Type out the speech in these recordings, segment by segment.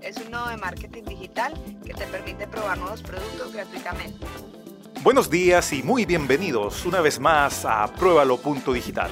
Es un nodo de marketing digital que te permite probar nuevos productos gratuitamente. Buenos días y muy bienvenidos una vez más a Pruébalo.digital,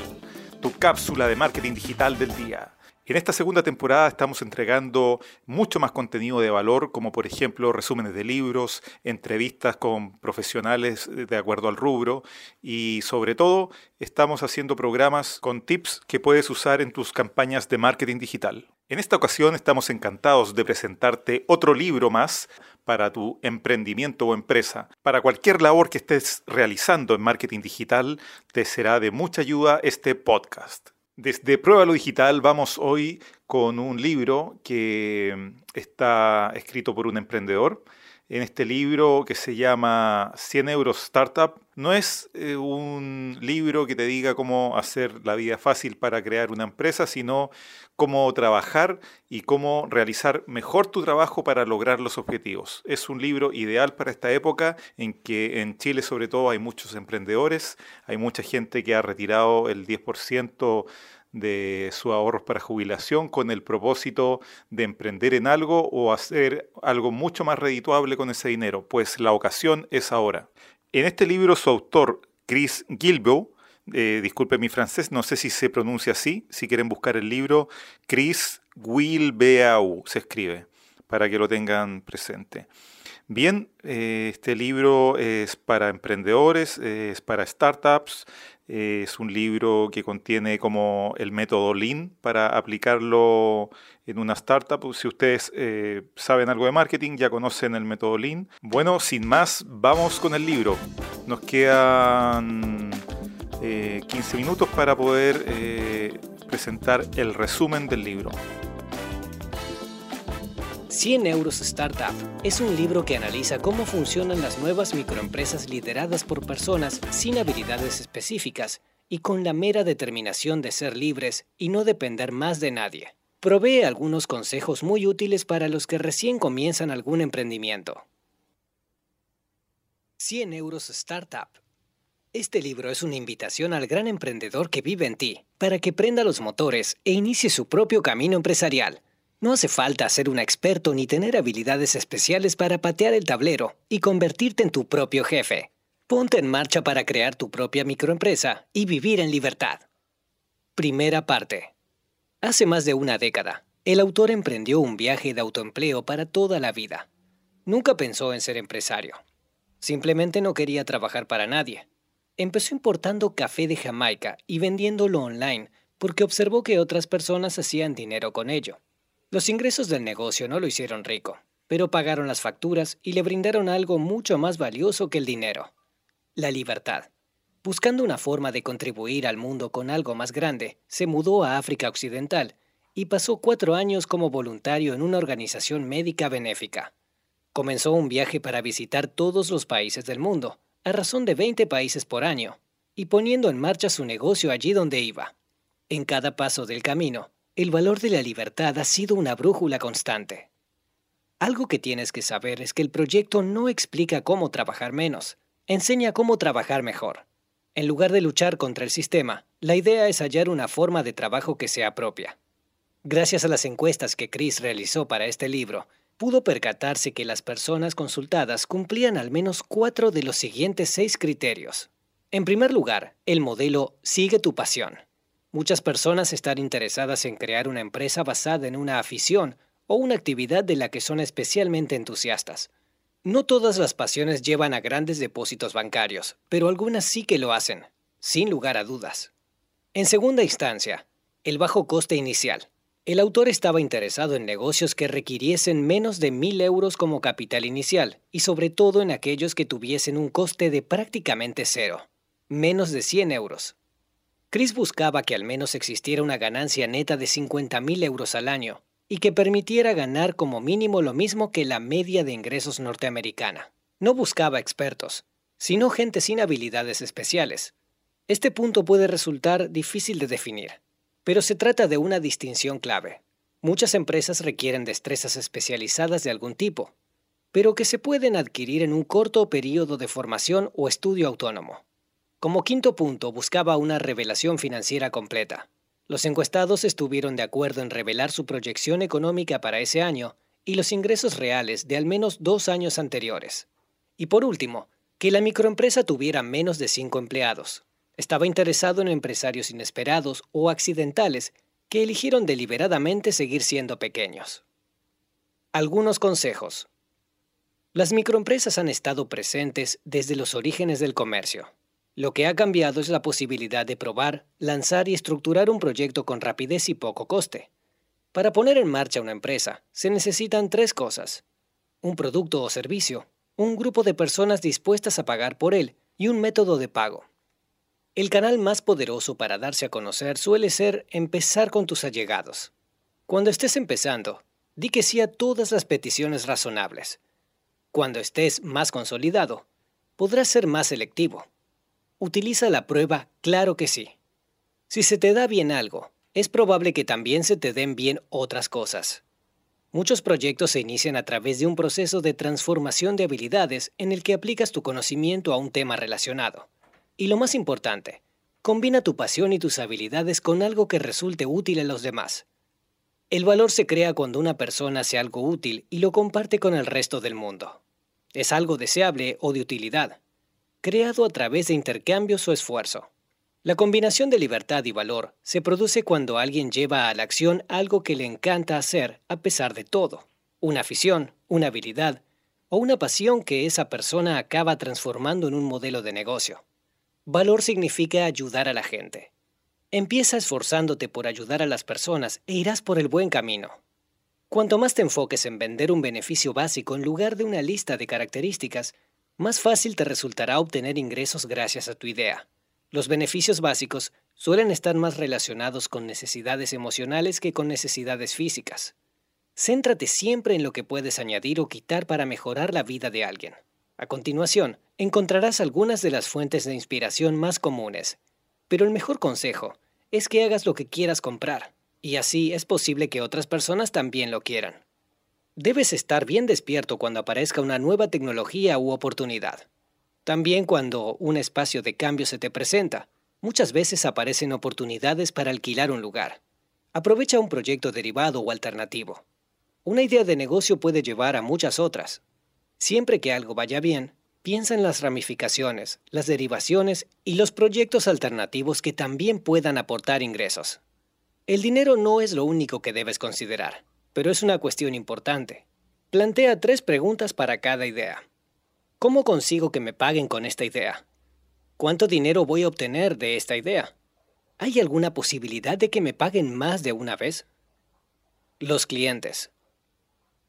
tu cápsula de marketing digital del día. En esta segunda temporada estamos entregando mucho más contenido de valor, como por ejemplo resúmenes de libros, entrevistas con profesionales de acuerdo al rubro y sobre todo estamos haciendo programas con tips que puedes usar en tus campañas de marketing digital. En esta ocasión estamos encantados de presentarte otro libro más para tu emprendimiento o empresa. Para cualquier labor que estés realizando en marketing digital, te será de mucha ayuda este podcast. Desde Pruébalo Digital vamos hoy con un libro que está escrito por un emprendedor. En este libro que se llama 100 euros Startup, no es eh, un libro que te diga cómo hacer la vida fácil para crear una empresa, sino cómo trabajar y cómo realizar mejor tu trabajo para lograr los objetivos. Es un libro ideal para esta época en que en Chile sobre todo hay muchos emprendedores, hay mucha gente que ha retirado el 10% de sus ahorros para jubilación con el propósito de emprender en algo o hacer algo mucho más redituable con ese dinero, pues la ocasión es ahora. En este libro su autor, Chris Gilbo, eh, disculpe mi francés, no sé si se pronuncia así, si quieren buscar el libro, Chris Wilbeau se escribe, para que lo tengan presente. Bien, eh, este libro es para emprendedores, es para startups, es un libro que contiene como el método Lean para aplicarlo en una startup. Si ustedes eh, saben algo de marketing, ya conocen el método Lean. Bueno, sin más, vamos con el libro. Nos quedan 15 eh, minutos para poder presentar el resumen del libro. 100 euros Startup es un libro que analiza cómo funcionan las nuevas microempresas lideradas por personas sin habilidades específicas y con la mera determinación de ser libres y no depender más de nadie. Provee algunos consejos muy útiles para los que recién comienzan algún emprendimiento. 100 euros Startup este libro es una invitación al gran emprendedor que vive en ti, para que prenda los motores e inicie su propio camino empresarial. No hace falta ser un experto ni tener habilidades especiales para patear el tablero y convertirte en tu propio jefe. Ponte en marcha para crear tu propia microempresa y vivir en libertad. Primera parte. Hace más de una década, el autor emprendió un viaje de autoempleo para toda la vida. Nunca pensó en ser empresario. Simplemente no quería trabajar para nadie Empezó importando café de Jamaica y vendiéndolo online porque observó que otras personas hacían dinero con ello. Los ingresos del negocio no lo hicieron rico, pero pagaron las facturas y le brindaron algo mucho más valioso que el dinero, la libertad. Buscando una forma de contribuir al mundo con algo más grande, se mudó a África Occidental y pasó cuatro años como voluntario en una organización médica benéfica. Comenzó un viaje para visitar todos los países del mundo, a razón de 20 países por año, y poniendo en marcha su negocio allí donde iba. En cada paso del camino, el valor de la libertad ha sido una brújula constante. Algo que tienes que saber es que el proyecto no explica cómo trabajar menos, enseña cómo trabajar mejor. En lugar de luchar contra el sistema, la idea es hallar una forma de trabajo que sea propia. Gracias a las encuestas que Chris realizó para este libro, pudo percatarse que las personas consultadas cumplían al menos cuatro de los siguientes seis criterios. En primer lugar, el modelo Sigue tu pasión. Muchas personas están interesadas en crear una empresa basada en una afición o una actividad de la que son especialmente entusiastas. No todas las pasiones llevan a grandes depósitos bancarios, pero algunas sí que lo hacen, sin lugar a dudas. En segunda instancia, el bajo coste inicial. El autor estaba interesado en negocios que requiriesen menos de mil euros como capital inicial y sobre todo en aquellos que tuviesen un coste de prácticamente cero, menos de 100 euros. Chris buscaba que al menos existiera una ganancia neta de 50 mil euros al año y que permitiera ganar como mínimo lo mismo que la media de ingresos norteamericana. No buscaba expertos, sino gente sin habilidades especiales. Este punto puede resultar difícil de definir pero se trata de una distinción clave. Muchas empresas requieren destrezas especializadas de algún tipo, pero que se pueden adquirir en un corto periodo de formación o estudio autónomo. Como quinto punto, buscaba una revelación financiera completa. Los encuestados estuvieron de acuerdo en revelar su proyección económica para ese año y los ingresos reales de al menos dos años anteriores. Y por último, que la microempresa tuviera menos de cinco empleados. Estaba interesado en empresarios inesperados o accidentales que eligieron deliberadamente seguir siendo pequeños. Algunos consejos. Las microempresas han estado presentes desde los orígenes del comercio. Lo que ha cambiado es la posibilidad de probar, lanzar y estructurar un proyecto con rapidez y poco coste. Para poner en marcha una empresa se necesitan tres cosas. Un producto o servicio, un grupo de personas dispuestas a pagar por él y un método de pago. El canal más poderoso para darse a conocer suele ser empezar con tus allegados. Cuando estés empezando, di que sí a todas las peticiones razonables. Cuando estés más consolidado, podrás ser más selectivo. Utiliza la prueba claro que sí. Si se te da bien algo, es probable que también se te den bien otras cosas. Muchos proyectos se inician a través de un proceso de transformación de habilidades en el que aplicas tu conocimiento a un tema relacionado. Y lo más importante, combina tu pasión y tus habilidades con algo que resulte útil a los demás. El valor se crea cuando una persona hace algo útil y lo comparte con el resto del mundo. Es algo deseable o de utilidad, creado a través de intercambios o esfuerzo. La combinación de libertad y valor se produce cuando alguien lleva a la acción algo que le encanta hacer a pesar de todo, una afición, una habilidad o una pasión que esa persona acaba transformando en un modelo de negocio. Valor significa ayudar a la gente. Empieza esforzándote por ayudar a las personas e irás por el buen camino. Cuanto más te enfoques en vender un beneficio básico en lugar de una lista de características, más fácil te resultará obtener ingresos gracias a tu idea. Los beneficios básicos suelen estar más relacionados con necesidades emocionales que con necesidades físicas. Céntrate siempre en lo que puedes añadir o quitar para mejorar la vida de alguien. A continuación, encontrarás algunas de las fuentes de inspiración más comunes, pero el mejor consejo es que hagas lo que quieras comprar, y así es posible que otras personas también lo quieran. Debes estar bien despierto cuando aparezca una nueva tecnología u oportunidad. También cuando un espacio de cambio se te presenta, muchas veces aparecen oportunidades para alquilar un lugar. Aprovecha un proyecto derivado o alternativo. Una idea de negocio puede llevar a muchas otras. Siempre que algo vaya bien, piensa en las ramificaciones, las derivaciones y los proyectos alternativos que también puedan aportar ingresos. El dinero no es lo único que debes considerar, pero es una cuestión importante. Plantea tres preguntas para cada idea. ¿Cómo consigo que me paguen con esta idea? ¿Cuánto dinero voy a obtener de esta idea? ¿Hay alguna posibilidad de que me paguen más de una vez? Los clientes.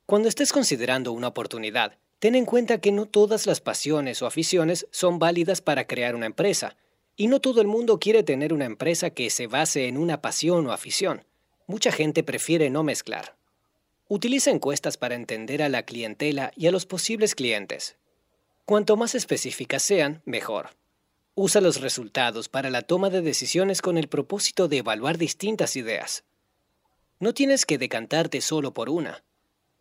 Cuando estés considerando una oportunidad, ten en cuenta que no todas las pasiones o aficiones son válidas para crear una empresa, y no todo el mundo quiere tener una empresa que se base en una pasión o afición. Mucha gente prefiere no mezclar. Utiliza encuestas para entender a la clientela y a los posibles clientes. Cuanto más específicas sean, mejor. Usa los resultados para la toma de decisiones con el propósito de evaluar distintas ideas. No tienes que decantarte solo por una,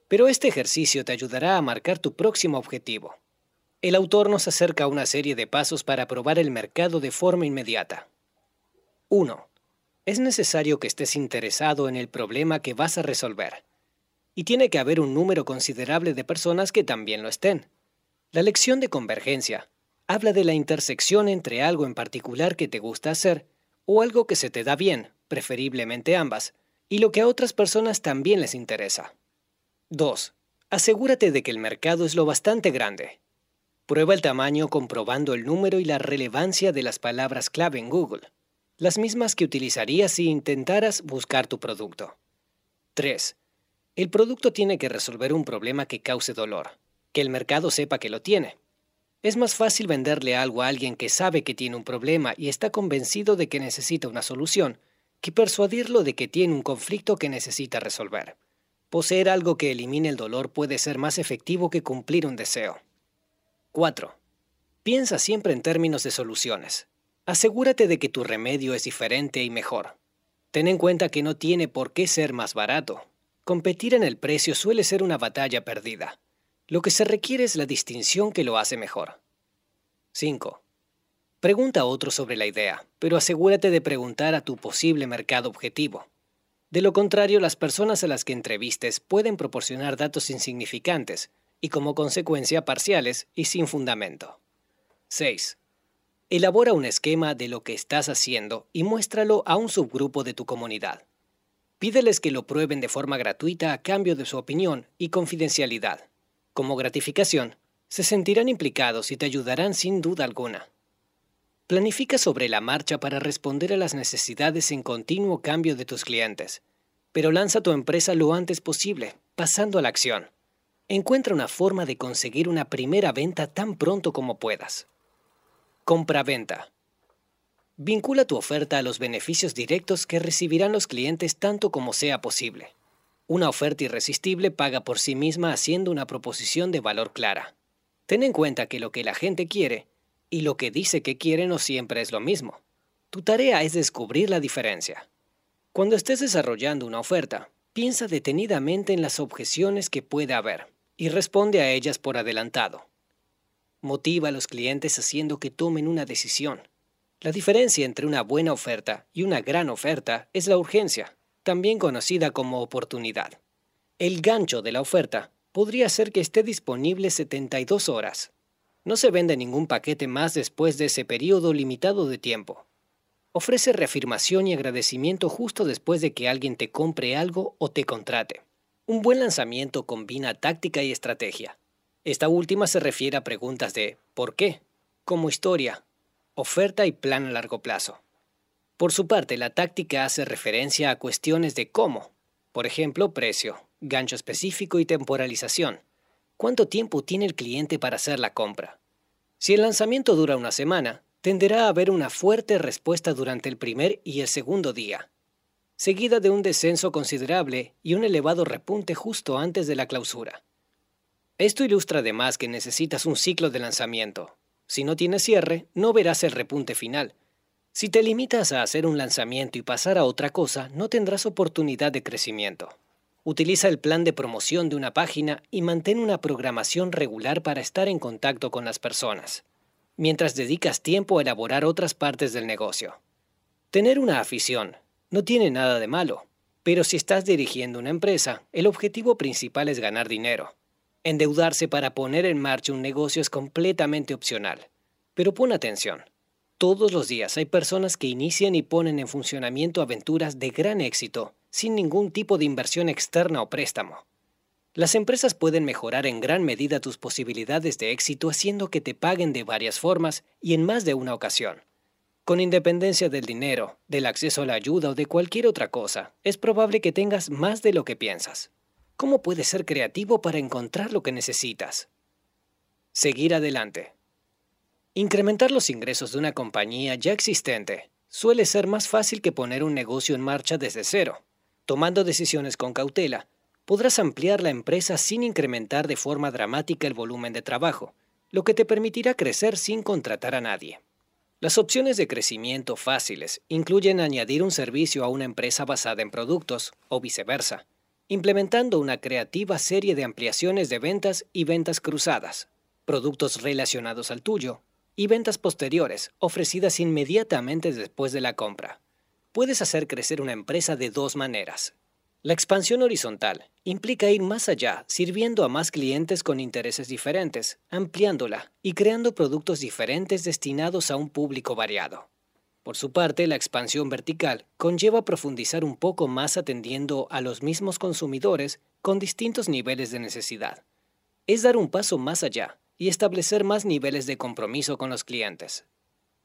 pero este ejercicio te ayudará a marcar tu próximo objetivo. El autor nos acerca a una serie de pasos para probar el mercado de forma inmediata. 1. Es necesario que estés interesado en el problema que vas a resolver. Y tiene que haber un número considerable de personas que también lo estén. La lección de convergencia habla de la intersección entre algo en particular que te gusta hacer o algo que se te da bien, preferiblemente ambas, y lo que a otras personas también les interesa. 2. Asegúrate de que el mercado es lo bastante grande. Prueba el tamaño comprobando el número y la relevancia de las palabras clave en Google, las mismas que utilizarías si intentaras buscar tu producto. 3. El producto tiene que resolver un problema que cause dolor que el mercado sepa que lo tiene. Es más fácil venderle algo a alguien que sabe que tiene un problema y está convencido de que necesita una solución, que persuadirlo de que tiene un conflicto que necesita resolver. Poseer algo que elimine el dolor puede ser más efectivo que cumplir un deseo. 4. Piensa siempre en términos de soluciones. Asegúrate de que tu remedio es diferente y mejor. Ten en cuenta que no tiene por qué ser más barato. Competir en el precio suele ser una batalla perdida. Lo que se requiere es la distinción que lo hace mejor. 5. Pregunta a otros sobre la idea, pero asegúrate de preguntar a tu posible mercado objetivo. De lo contrario, las personas a las que entrevistes pueden proporcionar datos insignificantes y como consecuencia parciales y sin fundamento. 6. Elabora un esquema de lo que estás haciendo y muéstralo a un subgrupo de tu comunidad. Pídeles que lo prueben de forma gratuita a cambio de su opinión y confidencialidad. Como gratificación, se sentirán implicados y te ayudarán sin duda alguna. Planifica sobre la marcha para responder a las necesidades en continuo cambio de tus clientes, pero lanza tu empresa lo antes posible, pasando a la acción. Encuentra una forma de conseguir una primera venta tan pronto como puedas. Compra-venta. Vincula tu oferta a los beneficios directos que recibirán los clientes tanto como sea posible. Una oferta irresistible paga por sí misma haciendo una proposición de valor clara. Ten en cuenta que lo que la gente quiere y lo que dice que quiere no siempre es lo mismo. Tu tarea es descubrir la diferencia. Cuando estés desarrollando una oferta, piensa detenidamente en las objeciones que puede haber y responde a ellas por adelantado. Motiva a los clientes haciendo que tomen una decisión la diferencia entre una buena oferta y una gran oferta es la urgencia, también conocida como oportunidad. El gancho de la oferta podría ser que esté disponible 72 horas. No se vende ningún paquete más después de ese periodo limitado de tiempo. Ofrece reafirmación y agradecimiento justo después de que alguien te compre algo o te contrate. Un buen lanzamiento combina táctica y estrategia. Esta última se refiere a preguntas de ¿por qué? como historia, oferta y plan a largo plazo. Por su parte, la táctica hace referencia a cuestiones de cómo, por ejemplo, precio, gancho específico y temporalización. ¿Cuánto tiempo tiene el cliente para hacer la compra? Si el lanzamiento dura una semana, tenderá a haber una fuerte respuesta durante el primer y el segundo día, seguida de un descenso considerable y un elevado repunte justo antes de la clausura. Esto ilustra además que necesitas un ciclo de lanzamiento, si no tienes cierre, no verás el repunte final. Si te limitas a hacer un lanzamiento y pasar a otra cosa, no tendrás oportunidad de crecimiento. Utiliza el plan de promoción de una página y mantén una programación regular para estar en contacto con las personas, mientras dedicas tiempo a elaborar otras partes del negocio. Tener una afición no tiene nada de malo, pero si estás dirigiendo una empresa, el objetivo principal es ganar dinero. Endeudarse para poner en marcha un negocio es completamente opcional. Pero pon atención. Todos los días hay personas que inician y ponen en funcionamiento aventuras de gran éxito sin ningún tipo de inversión externa o préstamo. Las empresas pueden mejorar en gran medida tus posibilidades de éxito haciendo que te paguen de varias formas y en más de una ocasión. Con independencia del dinero, del acceso a la ayuda o de cualquier otra cosa, es probable que tengas más de lo que piensas. ¿Cómo puedes ser creativo para encontrar lo que necesitas? Seguir adelante. Incrementar los ingresos de una compañía ya existente suele ser más fácil que poner un negocio en marcha desde cero. Tomando decisiones con cautela, podrás ampliar la empresa sin incrementar de forma dramática el volumen de trabajo, lo que te permitirá crecer sin contratar a nadie. Las opciones de crecimiento fáciles incluyen añadir un servicio a una empresa basada en productos o viceversa implementando una creativa serie de ampliaciones de ventas y ventas cruzadas, productos relacionados al tuyo y ventas posteriores ofrecidas inmediatamente después de la compra. Puedes hacer crecer una empresa de dos maneras. La expansión horizontal implica ir más allá, sirviendo a más clientes con intereses diferentes, ampliándola y creando productos diferentes destinados a un público variado. Por su parte, la expansión vertical conlleva profundizar un poco más atendiendo a los mismos consumidores con distintos niveles de necesidad. Es dar un paso más allá y establecer más niveles de compromiso con los clientes.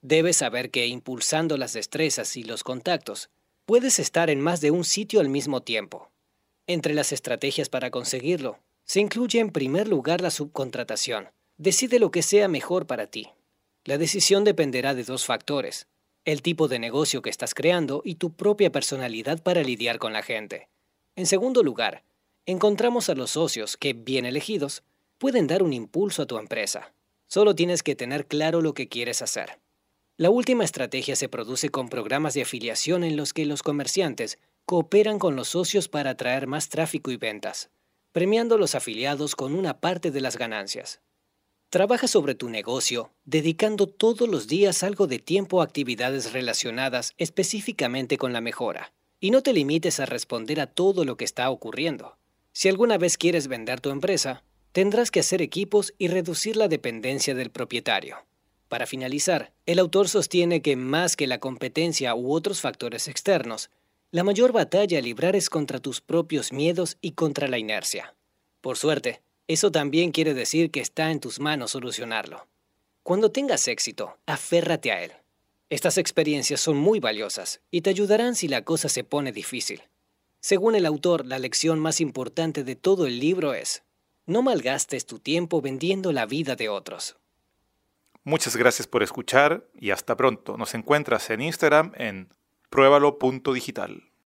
Debes saber que impulsando las destrezas y los contactos, puedes estar en más de un sitio al mismo tiempo. Entre las estrategias para conseguirlo, se incluye en primer lugar la subcontratación. Decide lo que sea mejor para ti. La decisión dependerá de dos factores, el tipo de negocio que estás creando y tu propia personalidad para lidiar con la gente. En segundo lugar, encontramos a los socios que, bien elegidos, pueden dar un impulso a tu empresa. Solo tienes que tener claro lo que quieres hacer. La última estrategia se produce con programas de afiliación en los que los comerciantes cooperan con los socios para atraer más tráfico y ventas, premiando a los afiliados con una parte de las ganancias. Trabaja sobre tu negocio, dedicando todos los días algo de tiempo a actividades relacionadas específicamente con la mejora. Y no te limites a responder a todo lo que está ocurriendo. Si alguna vez quieres vender tu empresa, tendrás que hacer equipos y reducir la dependencia del propietario. Para finalizar, el autor sostiene que más que la competencia u otros factores externos, la mayor batalla a librar es contra tus propios miedos y contra la inercia. Por suerte, eso también quiere decir que está en tus manos solucionarlo. Cuando tengas éxito, aférrate a él. Estas experiencias son muy valiosas y te ayudarán si la cosa se pone difícil. Según el autor, la lección más importante de todo el libro es, no malgastes tu tiempo vendiendo la vida de otros. Muchas gracias por escuchar y hasta pronto. Nos encuentras en Instagram en pruébalo.digital.